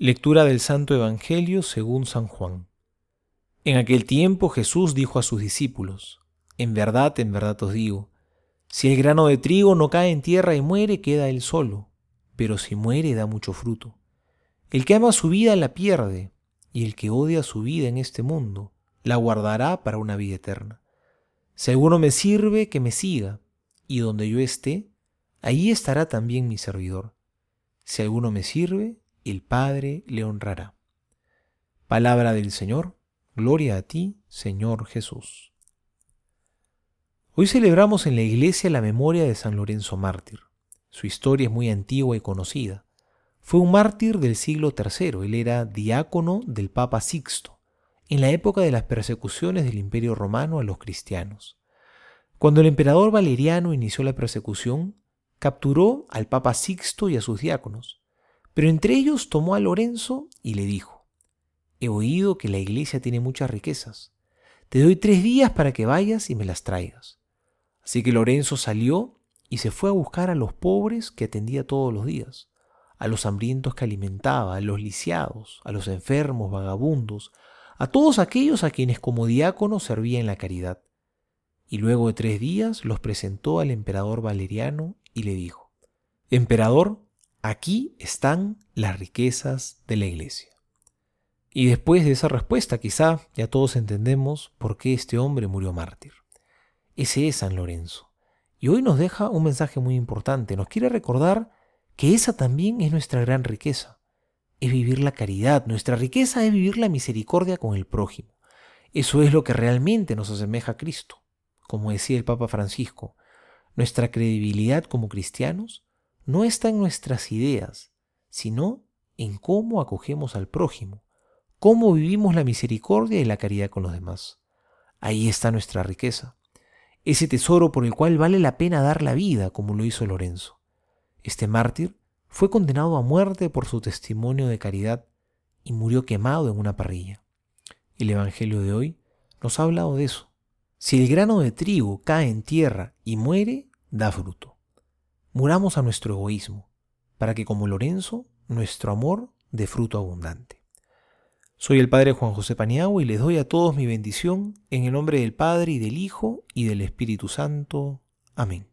Lectura del Santo Evangelio según San Juan. En aquel tiempo Jesús dijo a sus discípulos, En verdad, en verdad os digo, si el grano de trigo no cae en tierra y muere, queda él solo, pero si muere da mucho fruto. El que ama su vida la pierde, y el que odia su vida en este mundo, la guardará para una vida eterna. Si alguno me sirve, que me siga, y donde yo esté, ahí estará también mi servidor. Si alguno me sirve, el Padre le honrará. Palabra del Señor, gloria a ti, Señor Jesús. Hoy celebramos en la iglesia la memoria de San Lorenzo Mártir. Su historia es muy antigua y conocida. Fue un mártir del siglo III, él era diácono del Papa Sixto, en la época de las persecuciones del Imperio Romano a los cristianos. Cuando el emperador Valeriano inició la persecución, capturó al Papa Sixto y a sus diáconos. Pero entre ellos tomó a Lorenzo y le dijo, He oído que la iglesia tiene muchas riquezas. Te doy tres días para que vayas y me las traigas. Así que Lorenzo salió y se fue a buscar a los pobres que atendía todos los días, a los hambrientos que alimentaba, a los lisiados, a los enfermos, vagabundos, a todos aquellos a quienes como diácono servía en la caridad. Y luego de tres días los presentó al emperador Valeriano y le dijo, Emperador, Aquí están las riquezas de la iglesia. Y después de esa respuesta, quizá ya todos entendemos por qué este hombre murió mártir. Ese es San Lorenzo. Y hoy nos deja un mensaje muy importante. Nos quiere recordar que esa también es nuestra gran riqueza. Es vivir la caridad. Nuestra riqueza es vivir la misericordia con el prójimo. Eso es lo que realmente nos asemeja a Cristo. Como decía el Papa Francisco, nuestra credibilidad como cristianos no está en nuestras ideas, sino en cómo acogemos al prójimo, cómo vivimos la misericordia y la caridad con los demás. Ahí está nuestra riqueza, ese tesoro por el cual vale la pena dar la vida, como lo hizo Lorenzo. Este mártir fue condenado a muerte por su testimonio de caridad y murió quemado en una parrilla. El Evangelio de hoy nos ha hablado de eso. Si el grano de trigo cae en tierra y muere, da fruto. Muramos a nuestro egoísmo, para que como Lorenzo, nuestro amor dé fruto abundante. Soy el Padre Juan José Paniagua y les doy a todos mi bendición en el nombre del Padre y del Hijo y del Espíritu Santo. Amén.